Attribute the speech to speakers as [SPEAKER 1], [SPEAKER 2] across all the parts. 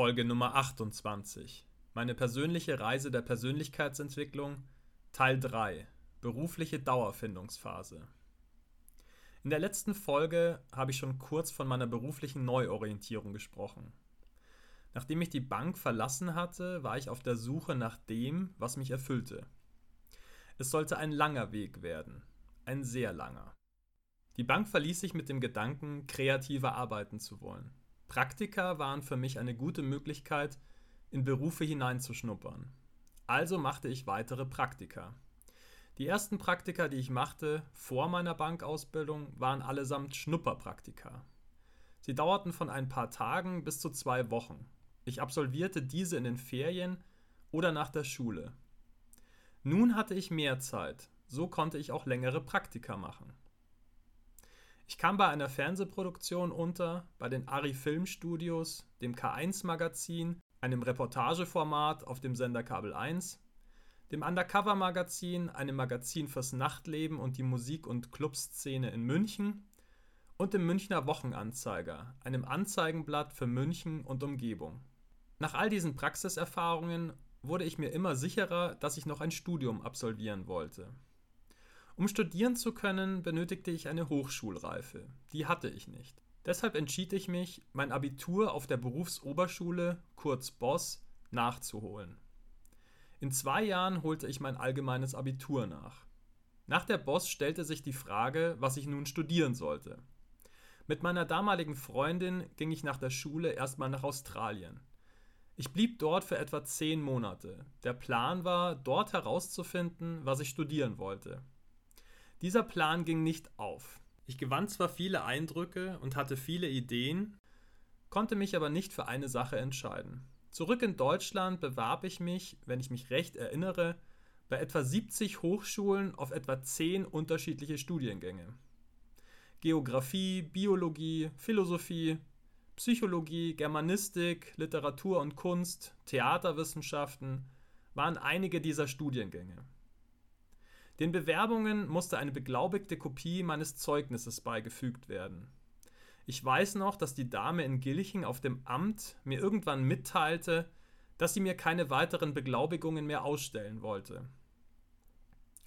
[SPEAKER 1] Folge Nummer 28. Meine persönliche Reise der Persönlichkeitsentwicklung, Teil 3. Berufliche Dauerfindungsphase. In der letzten Folge habe ich schon kurz von meiner beruflichen Neuorientierung gesprochen. Nachdem ich die Bank verlassen hatte, war ich auf der Suche nach dem, was mich erfüllte. Es sollte ein langer Weg werden, ein sehr langer. Die Bank verließ ich mit dem Gedanken, kreativer arbeiten zu wollen. Praktika waren für mich eine gute Möglichkeit, in Berufe hineinzuschnuppern. Also machte ich weitere Praktika. Die ersten Praktika, die ich machte vor meiner Bankausbildung, waren allesamt Schnupperpraktika. Sie dauerten von ein paar Tagen bis zu zwei Wochen. Ich absolvierte diese in den Ferien oder nach der Schule. Nun hatte ich mehr Zeit, so konnte ich auch längere Praktika machen. Ich kam bei einer Fernsehproduktion unter, bei den Ari Filmstudios, dem K1 Magazin, einem Reportageformat auf dem Sender Kabel 1, dem Undercover Magazin, einem Magazin fürs Nachtleben und die Musik- und Clubszene in München und dem Münchner Wochenanzeiger, einem Anzeigenblatt für München und Umgebung. Nach all diesen Praxiserfahrungen wurde ich mir immer sicherer, dass ich noch ein Studium absolvieren wollte. Um studieren zu können, benötigte ich eine Hochschulreife. Die hatte ich nicht. Deshalb entschied ich mich, mein Abitur auf der Berufsoberschule, kurz BOSS, nachzuholen. In zwei Jahren holte ich mein allgemeines Abitur nach. Nach der BOSS stellte sich die Frage, was ich nun studieren sollte. Mit meiner damaligen Freundin ging ich nach der Schule erstmal nach Australien. Ich blieb dort für etwa zehn Monate. Der Plan war, dort herauszufinden, was ich studieren wollte. Dieser Plan ging nicht auf. Ich gewann zwar viele Eindrücke und hatte viele Ideen, konnte mich aber nicht für eine Sache entscheiden. Zurück in Deutschland bewarb ich mich, wenn ich mich recht erinnere, bei etwa 70 Hochschulen auf etwa 10 unterschiedliche Studiengänge. Geographie, Biologie, Philosophie, Psychologie, Germanistik, Literatur und Kunst, Theaterwissenschaften waren einige dieser Studiengänge. Den Bewerbungen musste eine beglaubigte Kopie meines Zeugnisses beigefügt werden. Ich weiß noch, dass die Dame in Gilching auf dem Amt mir irgendwann mitteilte, dass sie mir keine weiteren Beglaubigungen mehr ausstellen wollte.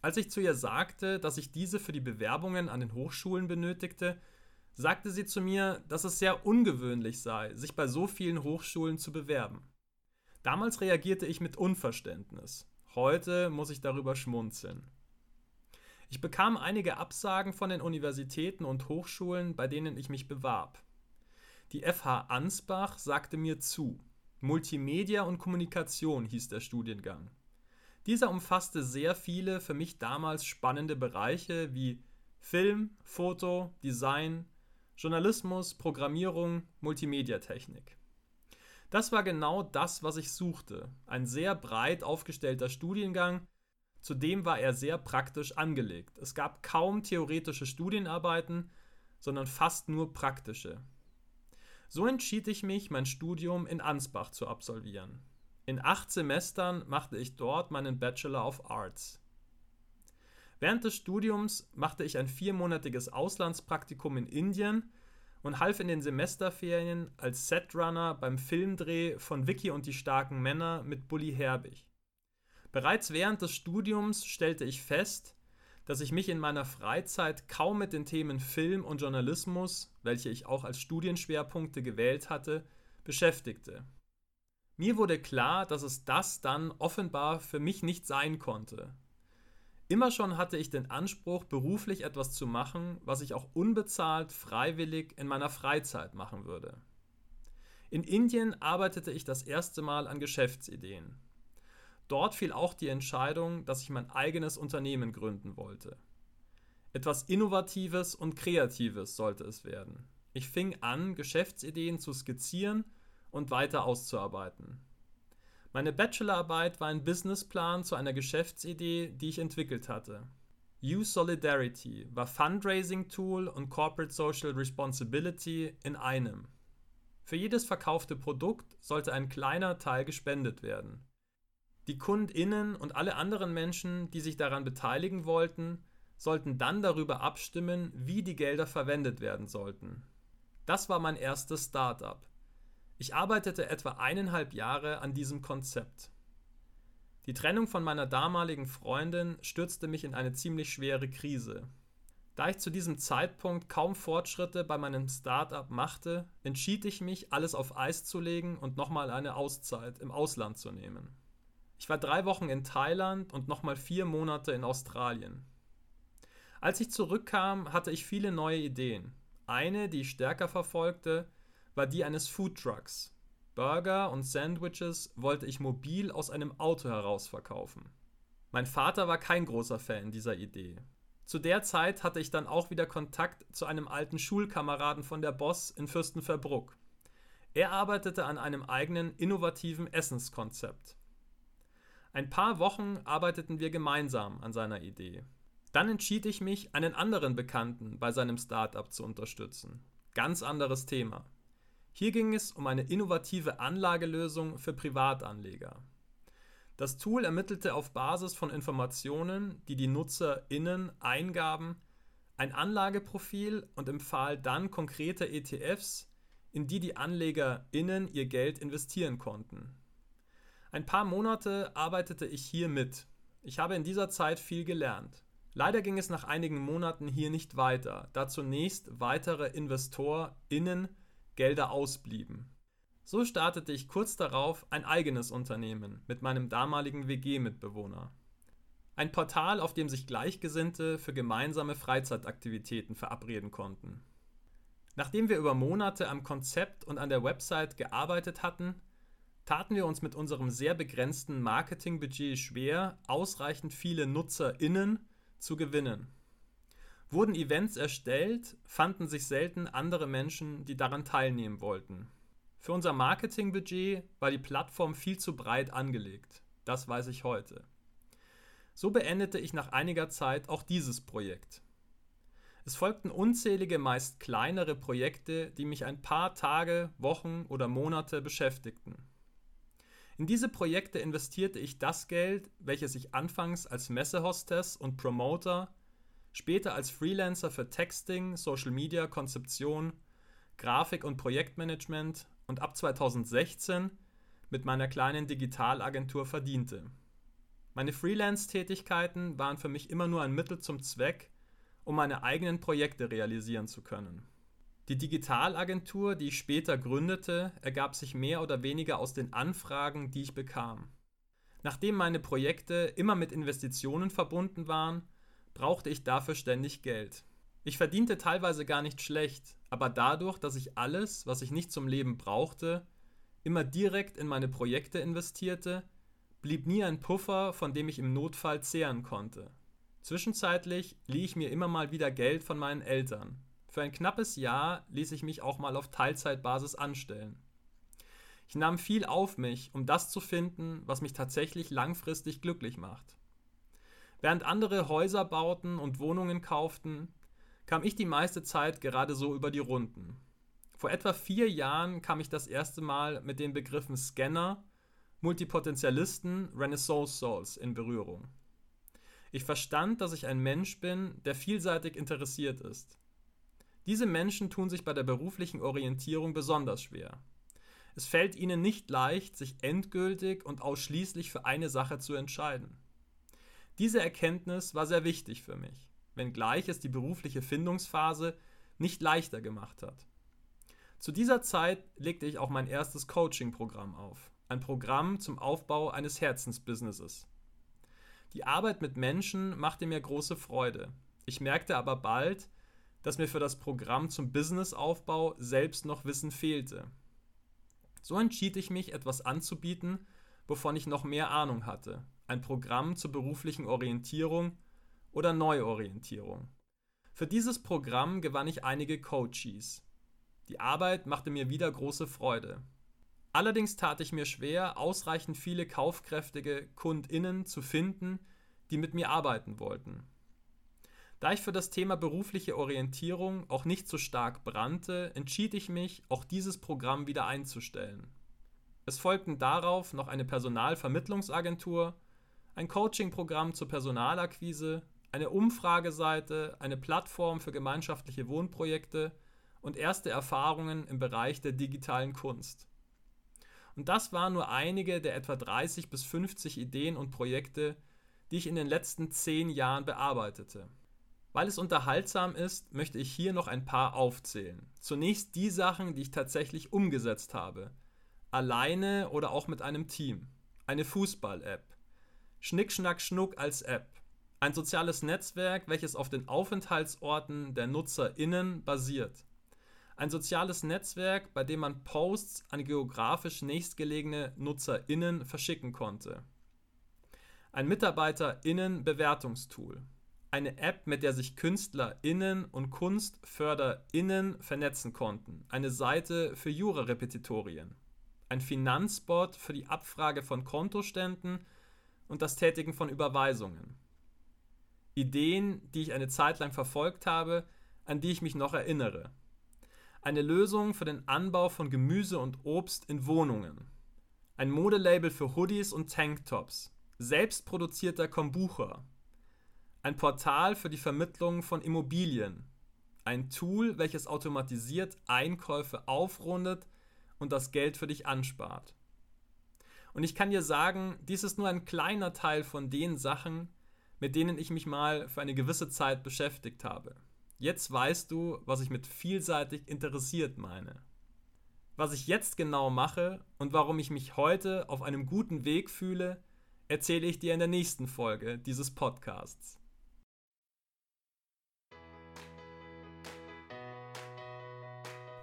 [SPEAKER 1] Als ich zu ihr sagte, dass ich diese für die Bewerbungen an den Hochschulen benötigte, sagte sie zu mir, dass es sehr ungewöhnlich sei, sich bei so vielen Hochschulen zu bewerben. Damals reagierte ich mit Unverständnis. Heute muss ich darüber schmunzeln. Ich bekam einige Absagen von den Universitäten und Hochschulen, bei denen ich mich bewarb. Die FH Ansbach sagte mir zu. Multimedia und Kommunikation hieß der Studiengang. Dieser umfasste sehr viele für mich damals spannende Bereiche wie Film, Foto, Design, Journalismus, Programmierung, Multimediatechnik. Das war genau das, was ich suchte. Ein sehr breit aufgestellter Studiengang, Zudem war er sehr praktisch angelegt. Es gab kaum theoretische Studienarbeiten, sondern fast nur praktische. So entschied ich mich, mein Studium in Ansbach zu absolvieren. In acht Semestern machte ich dort meinen Bachelor of Arts. Während des Studiums machte ich ein viermonatiges Auslandspraktikum in Indien und half in den Semesterferien als Setrunner beim Filmdreh von Vicky und die starken Männer mit Bully Herbig. Bereits während des Studiums stellte ich fest, dass ich mich in meiner Freizeit kaum mit den Themen Film und Journalismus, welche ich auch als Studienschwerpunkte gewählt hatte, beschäftigte. Mir wurde klar, dass es das dann offenbar für mich nicht sein konnte. Immer schon hatte ich den Anspruch, beruflich etwas zu machen, was ich auch unbezahlt, freiwillig in meiner Freizeit machen würde. In Indien arbeitete ich das erste Mal an Geschäftsideen. Dort fiel auch die Entscheidung, dass ich mein eigenes Unternehmen gründen wollte. Etwas Innovatives und Kreatives sollte es werden. Ich fing an, Geschäftsideen zu skizzieren und weiter auszuarbeiten. Meine Bachelorarbeit war ein Businessplan zu einer Geschäftsidee, die ich entwickelt hatte. Use Solidarity war Fundraising-Tool und Corporate Social Responsibility in einem. Für jedes verkaufte Produkt sollte ein kleiner Teil gespendet werden. Die KundInnen und alle anderen Menschen, die sich daran beteiligen wollten, sollten dann darüber abstimmen, wie die Gelder verwendet werden sollten. Das war mein erstes Startup. Ich arbeitete etwa eineinhalb Jahre an diesem Konzept. Die Trennung von meiner damaligen Freundin stürzte mich in eine ziemlich schwere Krise. Da ich zu diesem Zeitpunkt kaum Fortschritte bei meinem Startup machte, entschied ich mich, alles auf Eis zu legen und nochmal eine Auszeit im Ausland zu nehmen. Ich war drei Wochen in Thailand und nochmal vier Monate in Australien. Als ich zurückkam, hatte ich viele neue Ideen. Eine, die ich stärker verfolgte, war die eines Foodtrucks. Burger und Sandwiches wollte ich mobil aus einem Auto heraus verkaufen. Mein Vater war kein großer Fan dieser Idee. Zu der Zeit hatte ich dann auch wieder Kontakt zu einem alten Schulkameraden von der Boss in Fürstenfeldbruck. Er arbeitete an einem eigenen innovativen Essenskonzept. Ein paar Wochen arbeiteten wir gemeinsam an seiner Idee. Dann entschied ich mich, einen anderen Bekannten bei seinem Startup zu unterstützen. Ganz anderes Thema. Hier ging es um eine innovative Anlagelösung für Privatanleger. Das Tool ermittelte auf Basis von Informationen, die die NutzerInnen eingaben, ein Anlageprofil und empfahl dann konkrete ETFs, in die die AnlegerInnen ihr Geld investieren konnten. Ein paar Monate arbeitete ich hier mit. Ich habe in dieser Zeit viel gelernt. Leider ging es nach einigen Monaten hier nicht weiter, da zunächst weitere InvestorInnen Gelder ausblieben. So startete ich kurz darauf ein eigenes Unternehmen mit meinem damaligen WG-Mitbewohner. Ein Portal, auf dem sich Gleichgesinnte für gemeinsame Freizeitaktivitäten verabreden konnten. Nachdem wir über Monate am Konzept und an der Website gearbeitet hatten, taten wir uns mit unserem sehr begrenzten Marketingbudget schwer, ausreichend viele NutzerInnen zu gewinnen. Wurden Events erstellt, fanden sich selten andere Menschen, die daran teilnehmen wollten. Für unser Marketingbudget war die Plattform viel zu breit angelegt. Das weiß ich heute. So beendete ich nach einiger Zeit auch dieses Projekt. Es folgten unzählige, meist kleinere Projekte, die mich ein paar Tage, Wochen oder Monate beschäftigten. In diese Projekte investierte ich das Geld, welches ich anfangs als Messehostess und Promoter später als Freelancer für Texting, Social Media Konzeption, Grafik und Projektmanagement und ab 2016 mit meiner kleinen Digitalagentur verdiente. Meine Freelance-Tätigkeiten waren für mich immer nur ein Mittel zum Zweck, um meine eigenen Projekte realisieren zu können. Die Digitalagentur, die ich später gründete, ergab sich mehr oder weniger aus den Anfragen, die ich bekam. Nachdem meine Projekte immer mit Investitionen verbunden waren, brauchte ich dafür ständig Geld. Ich verdiente teilweise gar nicht schlecht, aber dadurch, dass ich alles, was ich nicht zum Leben brauchte, immer direkt in meine Projekte investierte, blieb nie ein Puffer, von dem ich im Notfall zehren konnte. Zwischenzeitlich lieh ich mir immer mal wieder Geld von meinen Eltern. Für ein knappes Jahr ließ ich mich auch mal auf Teilzeitbasis anstellen. Ich nahm viel auf mich, um das zu finden, was mich tatsächlich langfristig glücklich macht. Während andere Häuser bauten und Wohnungen kauften, kam ich die meiste Zeit gerade so über die Runden. Vor etwa vier Jahren kam ich das erste Mal mit den Begriffen Scanner, Multipotentialisten, Renaissance Souls in Berührung. Ich verstand, dass ich ein Mensch bin, der vielseitig interessiert ist. Diese Menschen tun sich bei der beruflichen Orientierung besonders schwer. Es fällt ihnen nicht leicht, sich endgültig und ausschließlich für eine Sache zu entscheiden. Diese Erkenntnis war sehr wichtig für mich, wenngleich es die berufliche Findungsphase nicht leichter gemacht hat. Zu dieser Zeit legte ich auch mein erstes Coaching-Programm auf, ein Programm zum Aufbau eines Herzensbusinesses. Die Arbeit mit Menschen machte mir große Freude. Ich merkte aber bald, dass mir für das Programm zum Businessaufbau selbst noch Wissen fehlte. So entschied ich mich, etwas anzubieten, wovon ich noch mehr Ahnung hatte, ein Programm zur beruflichen Orientierung oder Neuorientierung. Für dieses Programm gewann ich einige Coaches. Die Arbeit machte mir wieder große Freude. Allerdings tat ich mir schwer, ausreichend viele kaufkräftige Kundinnen zu finden, die mit mir arbeiten wollten. Da ich für das Thema berufliche Orientierung auch nicht so stark brannte, entschied ich mich, auch dieses Programm wieder einzustellen. Es folgten darauf noch eine Personalvermittlungsagentur ein Coaching-Programm zur Personalakquise, eine Umfrageseite, eine Plattform für gemeinschaftliche Wohnprojekte und erste Erfahrungen im Bereich der digitalen Kunst. Und das waren nur einige der etwa 30 bis 50 Ideen und Projekte, die ich in den letzten 10 Jahren bearbeitete. Weil es unterhaltsam ist, möchte ich hier noch ein paar aufzählen. Zunächst die Sachen, die ich tatsächlich umgesetzt habe. Alleine oder auch mit einem Team. Eine Fußball-App. Schnick, Schnack, Schnuck als App. Ein soziales Netzwerk, welches auf den Aufenthaltsorten der NutzerInnen basiert. Ein soziales Netzwerk, bei dem man Posts an geografisch nächstgelegene NutzerInnen verschicken konnte. Ein MitarbeiterInnen-Bewertungstool eine App, mit der sich KünstlerInnen und KunstförderInnen vernetzen konnten. Eine Seite für Jura-Repetitorien. Ein Finanzbot für die Abfrage von Kontoständen und das Tätigen von Überweisungen. Ideen, die ich eine Zeit lang verfolgt habe, an die ich mich noch erinnere. Eine Lösung für den Anbau von Gemüse und Obst in Wohnungen. Ein Modelabel für Hoodies und Tanktops. Selbstproduzierter Kombucha ein Portal für die Vermittlung von Immobilien. Ein Tool, welches automatisiert Einkäufe aufrundet und das Geld für dich anspart. Und ich kann dir sagen, dies ist nur ein kleiner Teil von den Sachen, mit denen ich mich mal für eine gewisse Zeit beschäftigt habe. Jetzt weißt du, was ich mit vielseitig interessiert meine. Was ich jetzt genau mache und warum ich mich heute auf einem guten Weg fühle, erzähle ich dir in der nächsten Folge dieses Podcasts.